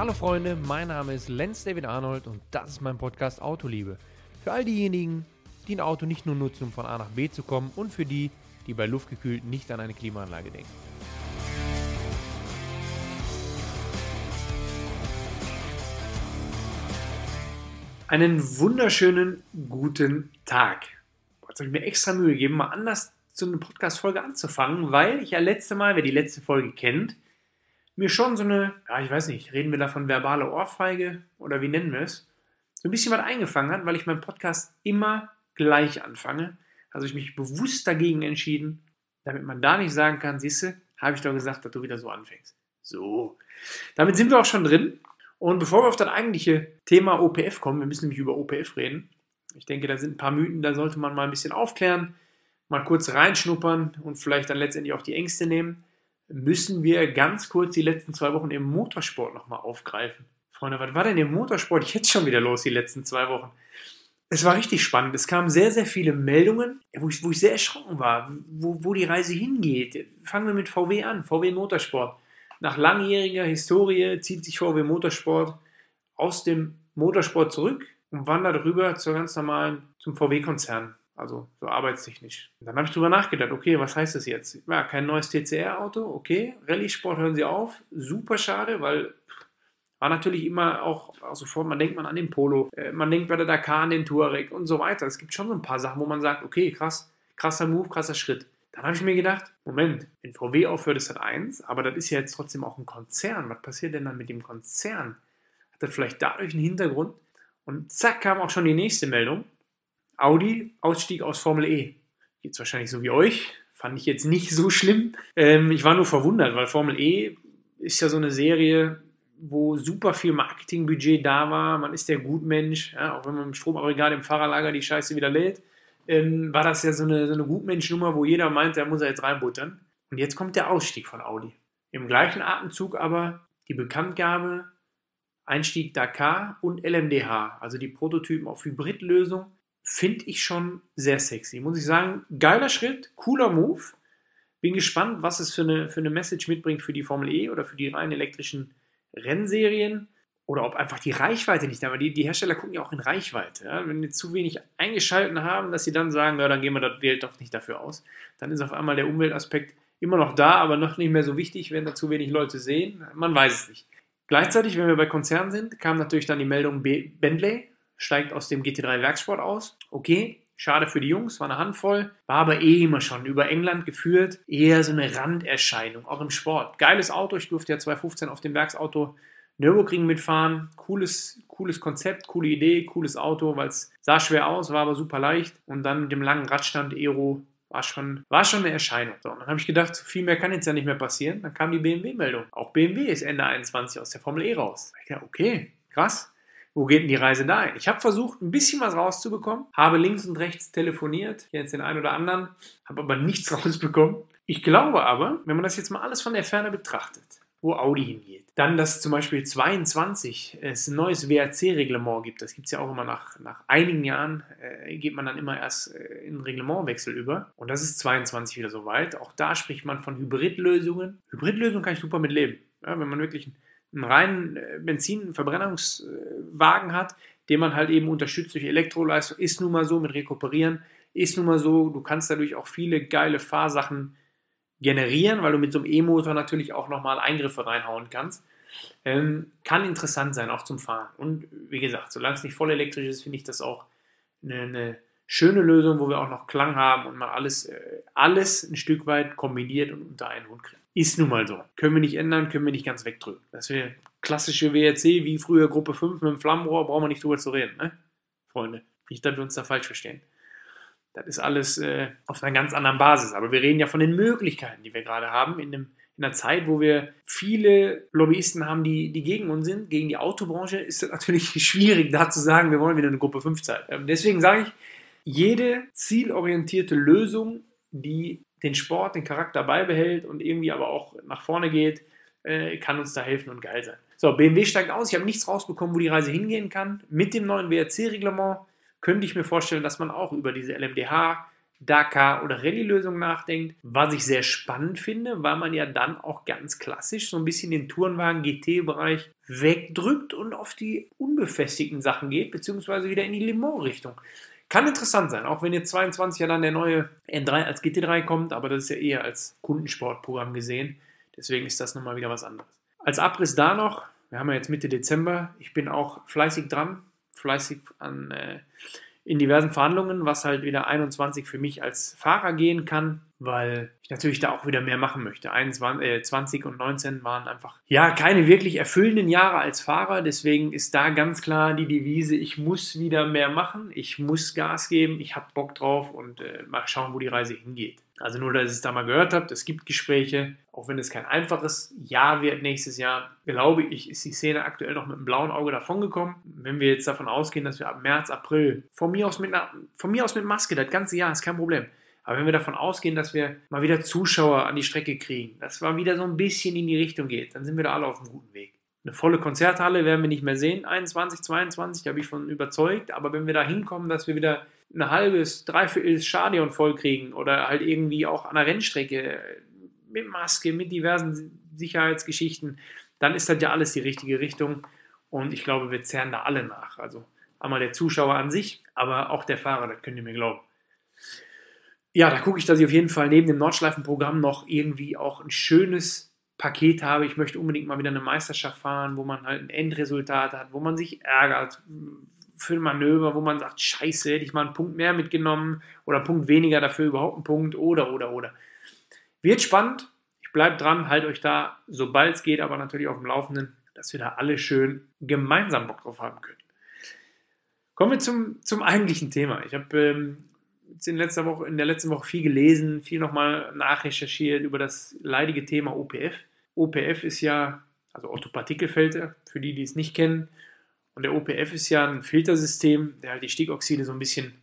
Hallo Freunde, mein Name ist Lenz David Arnold und das ist mein Podcast Autoliebe. Für all diejenigen, die ein Auto nicht nur nutzen, um von A nach B zu kommen und für die, die bei luftgekühlt nicht an eine Klimaanlage denken. Einen wunderschönen guten Tag. Jetzt habe ich mir extra Mühe gegeben, mal anders zu einer Podcast-Folge anzufangen, weil ich ja letzte Mal, wer die letzte Folge kennt, mir schon so eine, ja, ich weiß nicht, reden wir da von verbale Ohrfeige oder wie nennen wir es, so ein bisschen was eingefangen hat, weil ich meinen Podcast immer gleich anfange. Also ich mich bewusst dagegen entschieden, damit man da nicht sagen kann, siehste, habe ich doch gesagt, dass du wieder so anfängst. So, damit sind wir auch schon drin. Und bevor wir auf das eigentliche Thema OPF kommen, wir müssen nämlich über OPF reden. Ich denke, da sind ein paar Mythen, da sollte man mal ein bisschen aufklären, mal kurz reinschnuppern und vielleicht dann letztendlich auch die Ängste nehmen müssen wir ganz kurz die letzten zwei Wochen im Motorsport nochmal aufgreifen. Freunde, was war denn im Motorsport jetzt schon wieder los, die letzten zwei Wochen? Es war richtig spannend. Es kamen sehr, sehr viele Meldungen, wo ich, wo ich sehr erschrocken war, wo, wo die Reise hingeht. Fangen wir mit VW an, VW Motorsport. Nach langjähriger Historie zieht sich VW Motorsport aus dem Motorsport zurück und wandert rüber zur ganz normalen, zum VW-Konzern. Also so arbeitstechnisch. Und dann habe ich drüber nachgedacht, okay, was heißt das jetzt? Ja, kein neues TCR-Auto, okay. Rallye-Sport hören sie auf. Super schade, weil war natürlich immer auch, also sofort, man denkt man an den Polo, äh, man denkt bei der Dakar an den Touareg und so weiter. Es gibt schon so ein paar Sachen, wo man sagt, okay, krass, krasser Move, krasser Schritt. Dann habe ich mir gedacht, Moment, wenn VW aufhört, ist das eins, aber das ist ja jetzt trotzdem auch ein Konzern. Was passiert denn dann mit dem Konzern? Hat das vielleicht dadurch einen Hintergrund? Und zack, kam auch schon die nächste Meldung. Audi, Ausstieg aus Formel E. Jetzt wahrscheinlich so wie euch. Fand ich jetzt nicht so schlimm. Ähm, ich war nur verwundert, weil Formel E ist ja so eine Serie, wo super viel Marketingbudget da war. Man ist der Gutmensch, ja, auch wenn man im Stromaggregat im Fahrerlager die Scheiße wieder lädt. Ähm, war das ja so eine, so eine Gutmenschnummer, wo jeder meint, da muss er jetzt reinbuttern. Und jetzt kommt der Ausstieg von Audi. Im gleichen Atemzug aber die Bekanntgabe, Einstieg Dakar und LMDH, also die Prototypen auf Hybridlösung finde ich schon sehr sexy. Muss ich sagen, geiler Schritt, cooler Move. Bin gespannt, was es für eine, für eine Message mitbringt für die Formel E oder für die rein elektrischen Rennserien. Oder ob einfach die Reichweite nicht da war. Die, die Hersteller gucken ja auch in Reichweite. Ja? Wenn die zu wenig eingeschalten haben, dass sie dann sagen, ja, dann gehen wir das Geld doch nicht dafür aus. Dann ist auf einmal der Umweltaspekt immer noch da, aber noch nicht mehr so wichtig, wenn da zu wenig Leute sehen. Man weiß es nicht. Gleichzeitig, wenn wir bei Konzernen sind, kam natürlich dann die Meldung Bentley steigt aus dem GT3 Werksport aus. Okay, schade für die Jungs, war eine Handvoll, war aber eh immer schon über England geführt, eher so eine Randerscheinung, auch im Sport. Geiles Auto, ich durfte ja 2015 auf dem Werksauto Nürburgring mitfahren. Cooles, cooles Konzept, coole Idee, cooles Auto, weil es sah schwer aus, war aber super leicht. Und dann mit dem langen Radstand Aero war schon, war schon eine Erscheinung. So, dann habe ich gedacht, viel mehr kann jetzt ja nicht mehr passieren. Dann kam die BMW-Meldung. Auch BMW ist Ende 21 aus der Formel E raus. Ich dachte, okay, krass wo geht denn die Reise dahin? Ich habe versucht, ein bisschen was rauszubekommen, habe links und rechts telefoniert, jetzt den einen oder anderen, habe aber nichts rausbekommen. Ich glaube aber, wenn man das jetzt mal alles von der Ferne betrachtet, wo Audi hingeht, dann, dass zum Beispiel 22 es ein neues WRC-Reglement gibt, das gibt es ja auch immer nach, nach einigen Jahren, äh, geht man dann immer erst äh, in Reglementwechsel über und das ist 22 wieder soweit. Auch da spricht man von Hybridlösungen. Hybridlösungen kann ich super mit leben. Ja, wenn man wirklich ein einen reinen äh, Benzin-Verbrennungswagen hat, den man halt eben unterstützt durch Elektroleistung, ist nun mal so mit Rekuperieren, ist nun mal so, du kannst dadurch auch viele geile Fahrsachen generieren, weil du mit so einem E-Motor natürlich auch nochmal Eingriffe reinhauen kannst. Ähm, kann interessant sein, auch zum Fahren. Und wie gesagt, solange es nicht voll elektrisch ist, finde ich das auch eine, eine, schöne Lösung, wo wir auch noch Klang haben und man alles, äh, alles ein Stück weit kombiniert und unter einen Hund kriegt. Ist nun mal so. Können wir nicht ändern, können wir nicht ganz wegdrücken. Das wäre klassische WRC, wie früher Gruppe 5 mit dem Flammenrohr, brauchen wir nicht drüber zu reden, ne? Freunde. Nicht, dass wir uns da falsch verstehen. Das ist alles äh, auf einer ganz anderen Basis. Aber wir reden ja von den Möglichkeiten, die wir gerade haben, in, einem, in einer Zeit, wo wir viele Lobbyisten haben, die, die gegen uns sind, gegen die Autobranche, ist es natürlich schwierig, da zu sagen, wir wollen wieder eine Gruppe 5 Zeit. Ähm, deswegen sage ich, jede zielorientierte Lösung, die den Sport, den Charakter beibehält und irgendwie aber auch nach vorne geht, äh, kann uns da helfen und geil sein. So, BMW steigt aus. Ich habe nichts rausbekommen, wo die Reise hingehen kann. Mit dem neuen WRC-Reglement könnte ich mir vorstellen, dass man auch über diese LMDH Dakar oder Rallye-Lösung nachdenkt, was ich sehr spannend finde, weil man ja dann auch ganz klassisch so ein bisschen den Tourenwagen GT-Bereich wegdrückt und auf die unbefestigten Sachen geht, beziehungsweise wieder in die Le Mans-Richtung. Kann interessant sein, auch wenn jetzt 22 ja dann der neue N3 als GT3 kommt, aber das ist ja eher als Kundensportprogramm gesehen. Deswegen ist das nochmal wieder was anderes. Als Abriss da noch, wir haben ja jetzt Mitte Dezember, ich bin auch fleißig dran, fleißig an, äh, in diversen Verhandlungen, was halt wieder 21 für mich als Fahrer gehen kann, weil ich natürlich da auch wieder mehr machen möchte. 21, äh, 20 und 19 waren einfach ja keine wirklich erfüllenden Jahre als Fahrer, deswegen ist da ganz klar die Devise, ich muss wieder mehr machen, ich muss Gas geben, ich habe Bock drauf und äh, mal schauen, wo die Reise hingeht. Also nur, dass ihr es da mal gehört habt, es gibt Gespräche, auch wenn es kein einfaches Jahr wird nächstes Jahr, glaube ich, ist die Szene aktuell noch mit einem blauen Auge davongekommen. Wenn wir jetzt davon ausgehen, dass wir ab März, April, von mir aus mit, einer, von mir aus mit Maske, das ganze Jahr ist kein Problem. Aber wenn wir davon ausgehen, dass wir mal wieder Zuschauer an die Strecke kriegen, dass mal wieder so ein bisschen in die Richtung geht, dann sind wir da alle auf einem guten Weg. Eine volle Konzerthalle werden wir nicht mehr sehen, 21, 22, da bin ich von überzeugt. Aber wenn wir da hinkommen, dass wir wieder ein halbes, dreiviertel Stadion vollkriegen oder halt irgendwie auch an der Rennstrecke mit Maske, mit diversen Sicherheitsgeschichten, dann ist das ja alles die richtige Richtung. Und ich glaube, wir zerren da alle nach. Also einmal der Zuschauer an sich, aber auch der Fahrer, das könnt ihr mir glauben. Ja, da gucke ich, dass ich auf jeden Fall neben dem Nordschleifenprogramm noch irgendwie auch ein schönes Paket habe. Ich möchte unbedingt mal wieder eine Meisterschaft fahren, wo man halt ein Endresultat hat, wo man sich ärgert, für ein Manöver, wo man sagt, scheiße, hätte ich mal einen Punkt mehr mitgenommen oder einen Punkt weniger, dafür überhaupt einen Punkt oder, oder, oder. Wird spannend. Ich bleibe dran, halt euch da, sobald es geht, aber natürlich auf dem Laufenden, dass wir da alle schön gemeinsam Bock drauf haben können. Kommen wir zum, zum eigentlichen Thema. Ich habe ähm, in, letzter Woche, in der letzten Woche viel gelesen, viel nochmal nachrecherchiert über das leidige Thema OPF. OPF ist ja, also Otto-Partikelfilter, für die, die es nicht kennen, und der OPF ist ja ein Filtersystem, der halt die Stickoxide so ein bisschen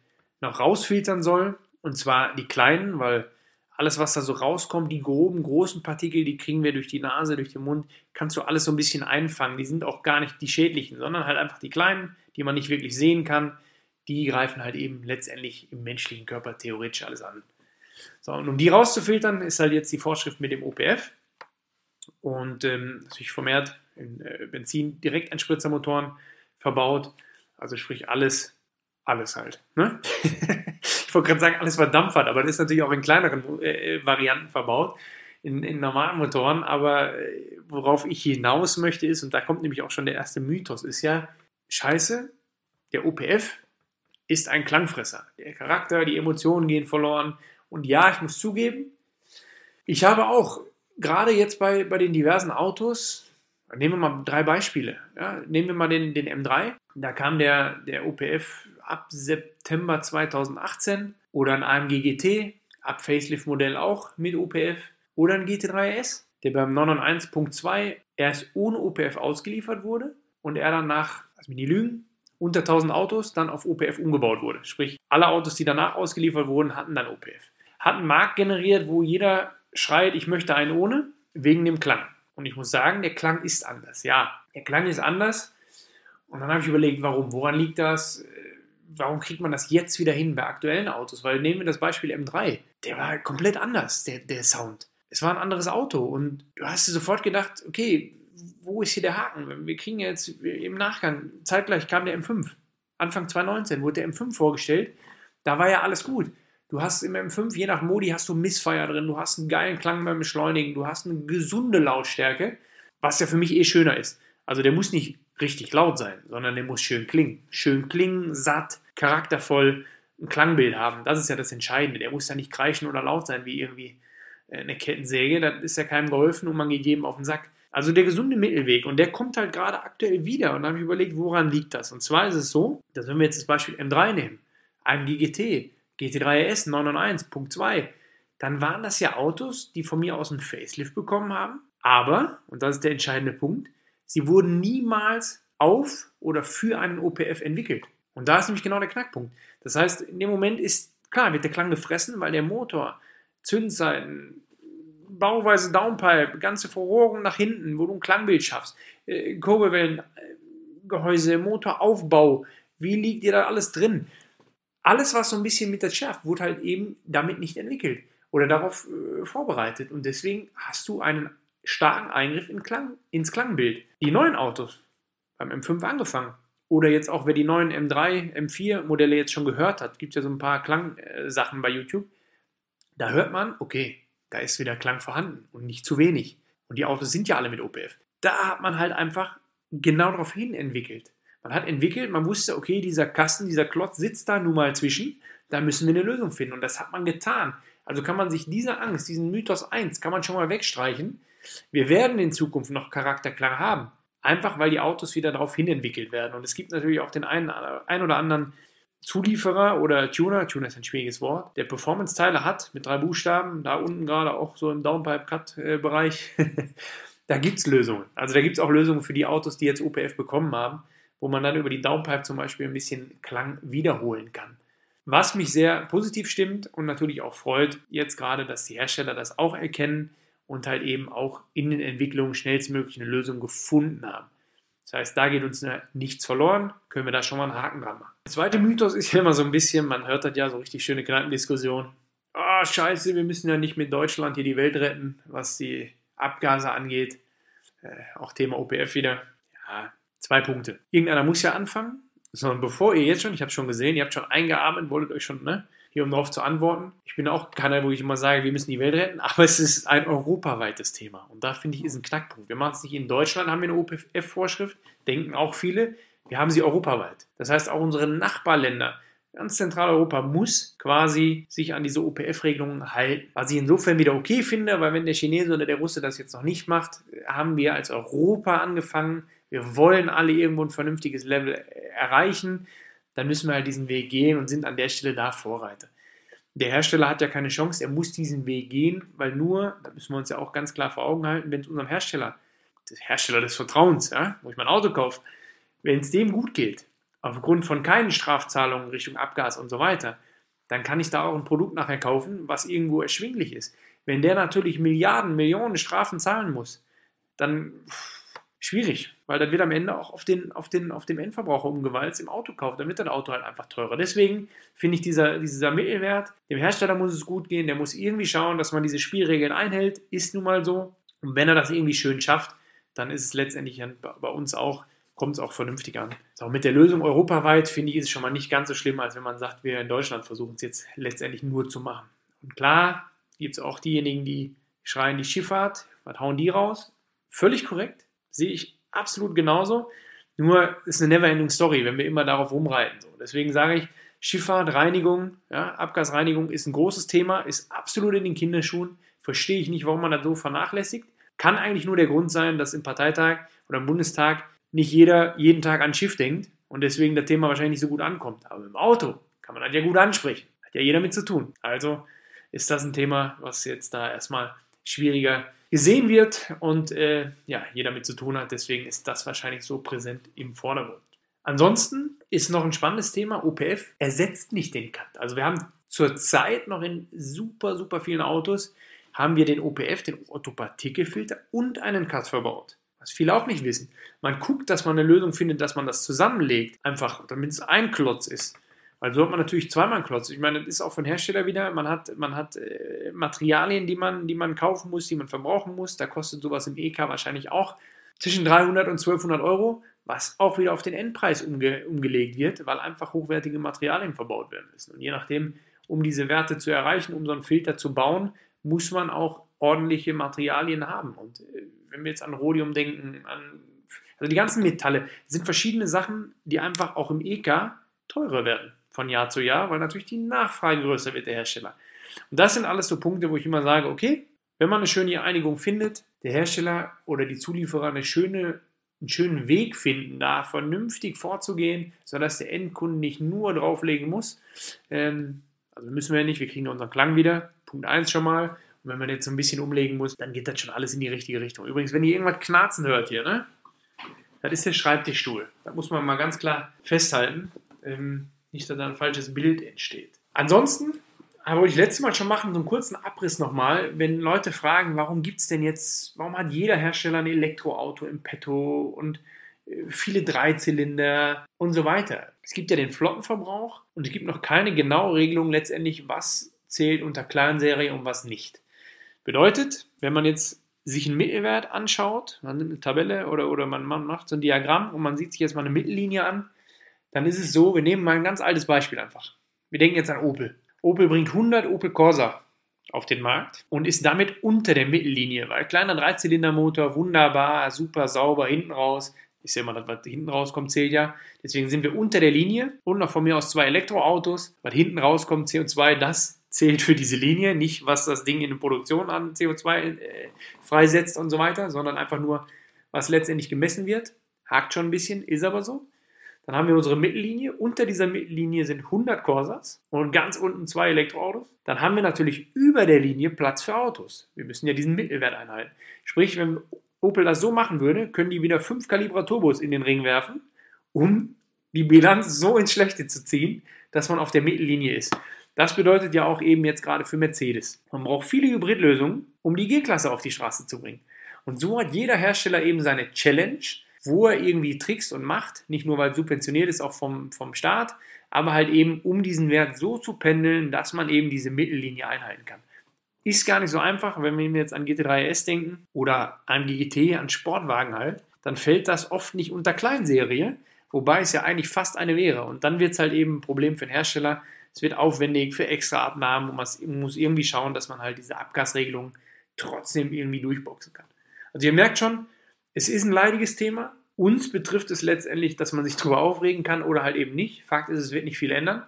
noch rausfiltern soll. Und zwar die kleinen, weil alles, was da so rauskommt, die groben, großen Partikel, die kriegen wir durch die Nase, durch den Mund, kannst du alles so ein bisschen einfangen. Die sind auch gar nicht die schädlichen, sondern halt einfach die kleinen, die man nicht wirklich sehen kann. Die greifen halt eben letztendlich im menschlichen Körper theoretisch alles an. So, und um die rauszufiltern, ist halt jetzt die Vorschrift mit dem OPF. Und ähm, natürlich vermehrt in äh, Benzin-Direkteinspritzermotoren verbaut. Also sprich alles, alles halt. Ne? ich wollte gerade sagen, alles was Dampf hat, aber das ist natürlich auch in kleineren äh, Varianten verbaut, in, in, normalen Motoren. Aber äh, worauf ich hinaus möchte ist, und da kommt nämlich auch schon der erste Mythos, ist ja, scheiße, der OPF ist ein Klangfresser. Der Charakter, die Emotionen gehen verloren. Und ja, ich muss zugeben, ich habe auch gerade jetzt bei, bei den diversen Autos Nehmen wir mal drei Beispiele. Ja, nehmen wir mal den, den M3. Da kam der, der OPF ab September 2018 oder ein AMG GT, ab Facelift-Modell auch mit OPF oder ein GT3S, der beim 991.2 erst ohne OPF ausgeliefert wurde und er dann nach, lass mich nicht lügen, unter 1000 Autos dann auf OPF umgebaut wurde. Sprich, alle Autos, die danach ausgeliefert wurden, hatten dann OPF. Hat einen Markt generiert, wo jeder schreit, ich möchte einen ohne, wegen dem Klang. Und ich muss sagen, der Klang ist anders. Ja, der Klang ist anders. Und dann habe ich überlegt, warum? Woran liegt das? Warum kriegt man das jetzt wieder hin bei aktuellen Autos? Weil nehmen wir das Beispiel M3. Der war komplett anders, der, der Sound. Es war ein anderes Auto. Und du hast dir sofort gedacht, okay, wo ist hier der Haken? Wir kriegen jetzt im Nachgang, zeitgleich kam der M5. Anfang 2019 wurde der M5 vorgestellt. Da war ja alles gut. Du hast im M5, je nach Modi, hast du Missfire drin, du hast einen geilen Klang beim Beschleunigen, du hast eine gesunde Lautstärke, was ja für mich eh schöner ist. Also der muss nicht richtig laut sein, sondern der muss schön klingen. Schön klingen, satt, charaktervoll, ein Klangbild haben. Das ist ja das Entscheidende. Der muss ja nicht kreischen oder laut sein wie irgendwie äh, eine Kettensäge. Das ist ja keinem geholfen und man geht jedem auf den Sack. Also der gesunde Mittelweg. Und der kommt halt gerade aktuell wieder. Und da habe ich überlegt, woran liegt das? Und zwar ist es so, dass wenn wir jetzt das Beispiel M3 nehmen, einem GGT, GT3 RS 991.2, dann waren das ja Autos, die von mir aus einen Facelift bekommen haben. Aber, und das ist der entscheidende Punkt, sie wurden niemals auf oder für einen OPF entwickelt. Und da ist nämlich genau der Knackpunkt. Das heißt, in dem Moment ist, klar, wird der Klang gefressen, weil der Motor, Zündseiten, Bauweise Downpipe, ganze Verrohrung nach hinten, wo du ein Klangbild schaffst, äh, Kurbelwellen, äh, Motoraufbau, wie liegt dir da alles drin? alles, was so ein bisschen mit der schärft, wurde halt eben damit nicht entwickelt oder darauf äh, vorbereitet. Und deswegen hast du einen starken Eingriff in Klang, ins Klangbild. Die neuen Autos, beim M5 angefangen, oder jetzt auch, wer die neuen M3, M4 Modelle jetzt schon gehört hat, gibt es ja so ein paar Klangsachen bei YouTube. Da hört man, okay, da ist wieder Klang vorhanden und nicht zu wenig. Und die Autos sind ja alle mit OPF. Da hat man halt einfach genau darauf hin entwickelt. Man hat entwickelt, man wusste, okay, dieser Kasten, dieser Klotz sitzt da nun mal zwischen, da müssen wir eine Lösung finden. Und das hat man getan. Also kann man sich diese Angst, diesen Mythos 1, kann man schon mal wegstreichen. Wir werden in Zukunft noch Charakterklang haben. Einfach weil die Autos wieder darauf hin entwickelt werden. Und es gibt natürlich auch den einen, ein oder anderen Zulieferer oder Tuner, Tuner ist ein schwieriges Wort, der Performance-Teile hat mit drei Buchstaben, da unten gerade auch so im Downpipe-Cut-Bereich. da gibt es Lösungen. Also da gibt es auch Lösungen für die Autos, die jetzt OPF bekommen haben, wo man dann über die Downpipe zum Beispiel ein bisschen Klang wiederholen kann. Was mich sehr positiv stimmt und natürlich auch freut, jetzt gerade, dass die Hersteller das auch erkennen und halt eben auch in den Entwicklungen schnellstmöglich eine Lösung gefunden haben. Das heißt, da geht uns nichts verloren, können wir da schon mal einen Haken dran machen. Der zweite Mythos ist ja immer so ein bisschen, man hört das ja so richtig schöne Knappendiskussion. Ah, oh, scheiße, wir müssen ja nicht mit Deutschland hier die Welt retten, was die Abgase angeht. Äh, auch Thema OPF wieder. Ja, zwei Punkte. Irgendeiner muss ja anfangen. Sondern bevor ihr jetzt schon, ich habe schon gesehen, ihr habt schon eingeatmet, wolltet euch schon, ne? Hier um darauf zu antworten. Ich bin auch keiner, wo ich immer sage, wir müssen die Welt retten, aber es ist ein europaweites Thema. Und da finde ich, ist ein Knackpunkt. Wir machen es nicht in Deutschland, haben wir eine OPF-Vorschrift, denken auch viele. Wir haben sie europaweit. Das heißt, auch unsere Nachbarländer, ganz Zentraleuropa, muss quasi sich an diese OPF-Regelungen halten. Was ich insofern wieder okay finde, weil wenn der Chinese oder der Russe das jetzt noch nicht macht, haben wir als Europa angefangen. Wir wollen alle irgendwo ein vernünftiges Level erreichen dann müssen wir halt diesen Weg gehen und sind an der Stelle da Vorreiter. Der Hersteller hat ja keine Chance, er muss diesen Weg gehen, weil nur, da müssen wir uns ja auch ganz klar vor Augen halten, wenn es unserem Hersteller, der Hersteller des Vertrauens, ja, wo ich mein Auto kaufe, wenn es dem gut geht, aufgrund von keinen Strafzahlungen Richtung Abgas und so weiter, dann kann ich da auch ein Produkt nachher kaufen, was irgendwo erschwinglich ist. Wenn der natürlich Milliarden, Millionen Strafen zahlen muss, dann schwierig, weil dann wird am Ende auch auf den, auf den, auf dem Endverbraucher umgewalzt im Autokauf. Dann wird das Auto halt einfach teurer. Deswegen finde ich dieser, dieser Mittelwert, dem Hersteller muss es gut gehen, der muss irgendwie schauen, dass man diese Spielregeln einhält, ist nun mal so. Und wenn er das irgendwie schön schafft, dann ist es letztendlich bei uns auch, kommt es auch vernünftig an. So, mit der Lösung europaweit finde ich, ist es schon mal nicht ganz so schlimm, als wenn man sagt, wir in Deutschland versuchen es jetzt letztendlich nur zu machen. Und klar gibt es auch diejenigen, die schreien die Schifffahrt, was hauen die raus? Völlig korrekt Sehe ich absolut genauso. Nur ist eine never-ending Story, wenn wir immer darauf rumreiten. So. Deswegen sage ich, Schifffahrt, Reinigung, ja, Abgasreinigung ist ein großes Thema, ist absolut in den Kinderschuhen. Verstehe ich nicht, warum man das so vernachlässigt. Kann eigentlich nur der Grund sein, dass im Parteitag oder im Bundestag nicht jeder jeden Tag an Schiff denkt und deswegen das Thema wahrscheinlich nicht so gut ankommt. Aber im Auto kann man das ja gut ansprechen. Hat ja jeder mit zu tun. Also ist das ein Thema, was jetzt da erstmal schwieriger gesehen wird und äh, ja, jeder mit zu tun hat. Deswegen ist das wahrscheinlich so präsent im Vordergrund. Ansonsten ist noch ein spannendes Thema, OPF ersetzt nicht den Cut. Also wir haben zurzeit noch in super, super vielen Autos haben wir den OPF, den Autopartikelfilter und einen Cut verbaut. Was viele auch nicht wissen. Man guckt, dass man eine Lösung findet, dass man das zusammenlegt, einfach damit es ein Klotz ist. Weil so hat man natürlich zweimal einen Klotz. Ich meine, das ist auch von Hersteller wieder. Man hat, man hat äh, Materialien, die man, die man kaufen muss, die man verbrauchen muss. Da kostet sowas im EK wahrscheinlich auch zwischen 300 und 1200 Euro, was auch wieder auf den Endpreis umge umgelegt wird, weil einfach hochwertige Materialien verbaut werden müssen. Und je nachdem, um diese Werte zu erreichen, um so einen Filter zu bauen, muss man auch ordentliche Materialien haben. Und äh, wenn wir jetzt an Rhodium denken, an also die ganzen Metalle, sind verschiedene Sachen, die einfach auch im EK teurer werden von Jahr zu Jahr, weil natürlich die Nachfrage größer wird der Hersteller. Und das sind alles so Punkte, wo ich immer sage, okay, wenn man eine schöne Einigung findet, der Hersteller oder die Zulieferer eine schöne, einen schönen Weg finden, da vernünftig vorzugehen, sodass der Endkunde nicht nur drauflegen muss. Ähm, also müssen wir ja nicht, wir kriegen unseren Klang wieder. Punkt 1 schon mal. Und wenn man jetzt so ein bisschen umlegen muss, dann geht das schon alles in die richtige Richtung. Übrigens, wenn ihr irgendwas knarzen hört hier, ne? Das ist der Schreibtischstuhl. Da muss man mal ganz klar festhalten. Ähm, nicht, dass da ein falsches Bild entsteht. Ansonsten wollte ich letztes Mal schon machen, so einen kurzen Abriss nochmal, wenn Leute fragen, warum gibt es denn jetzt, warum hat jeder Hersteller ein Elektroauto im Petto und viele Dreizylinder und so weiter. Es gibt ja den Flottenverbrauch und es gibt noch keine genaue Regelung letztendlich, was zählt unter Kleinserie und was nicht. Bedeutet, wenn man jetzt sich einen Mittelwert anschaut, man nimmt eine Tabelle oder, oder man, man macht so ein Diagramm und man sieht sich jetzt mal eine Mittellinie an, dann ist es so, wir nehmen mal ein ganz altes Beispiel einfach. Wir denken jetzt an Opel. Opel bringt 100 Opel Corsa auf den Markt und ist damit unter der Mittellinie, weil kleiner Dreizylindermotor, wunderbar, super sauber hinten raus. Ich sehe mal, das, was hinten rauskommt, zählt ja. Deswegen sind wir unter der Linie und noch von mir aus zwei Elektroautos. Was hinten rauskommt, CO2, das zählt für diese Linie. Nicht, was das Ding in der Produktion an CO2 äh, freisetzt und so weiter, sondern einfach nur, was letztendlich gemessen wird. Hakt schon ein bisschen, ist aber so. Dann haben wir unsere Mittellinie. Unter dieser Mittellinie sind 100 Corsas und ganz unten zwei Elektroautos. Dann haben wir natürlich über der Linie Platz für Autos. Wir müssen ja diesen Mittelwert einhalten. Sprich, wenn Opel das so machen würde, können die wieder 5 Kalibra Turbos in den Ring werfen, um die Bilanz so ins Schlechte zu ziehen, dass man auf der Mittellinie ist. Das bedeutet ja auch eben jetzt gerade für Mercedes. Man braucht viele Hybridlösungen, um die G-Klasse auf die Straße zu bringen. Und so hat jeder Hersteller eben seine Challenge, wo er irgendwie trickst und macht, nicht nur weil subventioniert ist, auch vom, vom Staat, aber halt eben um diesen Wert so zu pendeln, dass man eben diese Mittellinie einhalten kann. Ist gar nicht so einfach, wenn wir jetzt an GT3 RS denken oder an GT, an Sportwagen halt, dann fällt das oft nicht unter Kleinserie, wobei es ja eigentlich fast eine wäre. Und dann wird es halt eben ein Problem für den Hersteller. Es wird aufwendig für extra Abnahmen und man muss irgendwie schauen, dass man halt diese Abgasregelung trotzdem irgendwie durchboxen kann. Also ihr merkt schon, es ist ein leidiges Thema. Uns betrifft es letztendlich, dass man sich darüber aufregen kann oder halt eben nicht. Fakt ist, es wird nicht viel ändern.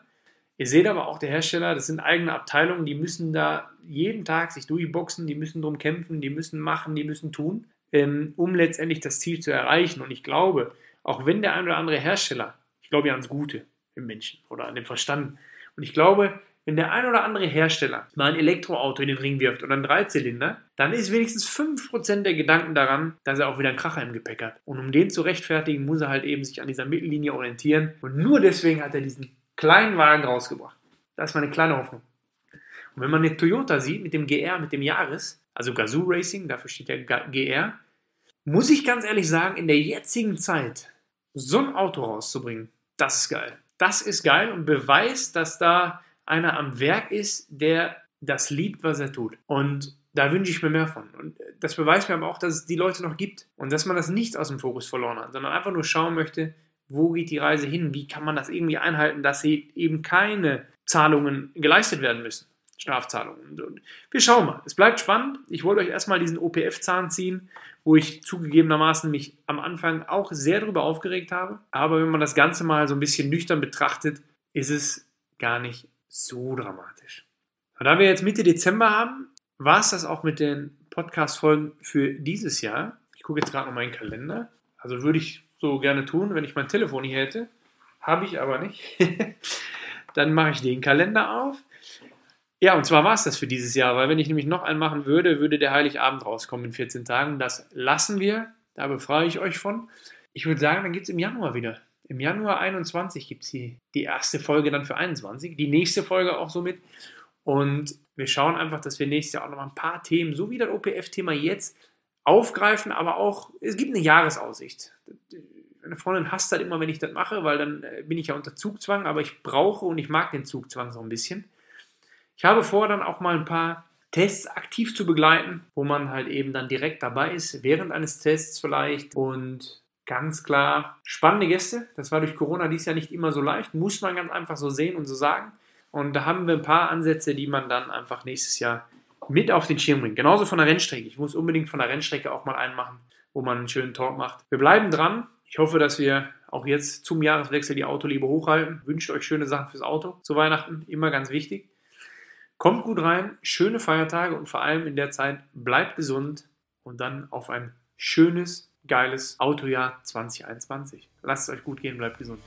Ihr seht aber auch, der Hersteller, das sind eigene Abteilungen, die müssen da jeden Tag sich durchboxen, die müssen drum kämpfen, die müssen machen, die müssen tun, ähm, um letztendlich das Ziel zu erreichen. Und ich glaube, auch wenn der ein oder andere Hersteller, ich glaube ja ans Gute im Menschen oder an den Verstand, und ich glaube, wenn der ein oder andere Hersteller mal ein Elektroauto in den Ring wirft oder einen Dreizylinder, dann ist wenigstens 5% der Gedanken daran, dass er auch wieder einen Kracher im Gepäck hat. Und um den zu rechtfertigen, muss er halt eben sich an dieser Mittellinie orientieren. Und nur deswegen hat er diesen kleinen Wagen rausgebracht. Das ist meine kleine Hoffnung. Und wenn man den Toyota sieht mit dem GR, mit dem Jahres, also Gazoo Racing, dafür steht ja GR, muss ich ganz ehrlich sagen, in der jetzigen Zeit so ein Auto rauszubringen, das ist geil. Das ist geil und beweist, dass da einer am Werk ist, der das liebt, was er tut. Und da wünsche ich mir mehr von. Und das beweist mir aber auch, dass es die Leute noch gibt und dass man das nicht aus dem Fokus verloren hat, sondern einfach nur schauen möchte, wo geht die Reise hin, wie kann man das irgendwie einhalten, dass eben keine Zahlungen geleistet werden müssen. Strafzahlungen. Und wir schauen mal. Es bleibt spannend. Ich wollte euch erstmal diesen OPF-Zahn ziehen, wo ich zugegebenermaßen mich am Anfang auch sehr darüber aufgeregt habe. Aber wenn man das Ganze mal so ein bisschen nüchtern betrachtet, ist es gar nicht so dramatisch. Und da wir jetzt Mitte Dezember haben, war es das auch mit den Podcast-Folgen für dieses Jahr. Ich gucke jetzt gerade noch meinen Kalender. Also würde ich so gerne tun, wenn ich mein Telefon hier hätte. Habe ich aber nicht. Dann mache ich den Kalender auf. Ja, und zwar war es das für dieses Jahr, weil wenn ich nämlich noch einen machen würde, würde der Heiligabend rauskommen in 14 Tagen. Das lassen wir. Da befreie ich euch von. Ich würde sagen, dann gibt es im Januar wieder. Im Januar 21 gibt es die, erste Folge dann für 21, die nächste Folge auch somit. Und wir schauen einfach, dass wir nächstes Jahr auch noch ein paar Themen, so wie das OPF-Thema jetzt, aufgreifen, aber auch, es gibt eine Jahresaussicht. Meine Freundin hasst halt immer, wenn ich das mache, weil dann äh, bin ich ja unter Zugzwang, aber ich brauche und ich mag den Zugzwang so ein bisschen. Ich habe vor, dann auch mal ein paar Tests aktiv zu begleiten, wo man halt eben dann direkt dabei ist, während eines Tests vielleicht und ganz klar spannende Gäste. Das war durch Corona dies Jahr nicht immer so leicht, muss man ganz einfach so sehen und so sagen. Und da haben wir ein paar Ansätze, die man dann einfach nächstes Jahr mit auf den Schirm bringt. Genauso von der Rennstrecke. Ich muss unbedingt von der Rennstrecke auch mal einen machen, wo man einen schönen Talk macht. Wir bleiben dran. Ich hoffe, dass wir auch jetzt zum Jahreswechsel die Autoliebe hochhalten. Wünscht euch schöne Sachen fürs Auto zu Weihnachten. Immer ganz wichtig. Kommt gut rein, schöne Feiertage und vor allem in der Zeit bleibt gesund und dann auf ein schönes geiles Autojahr 2021. Lasst es euch gut gehen, bleibt gesund.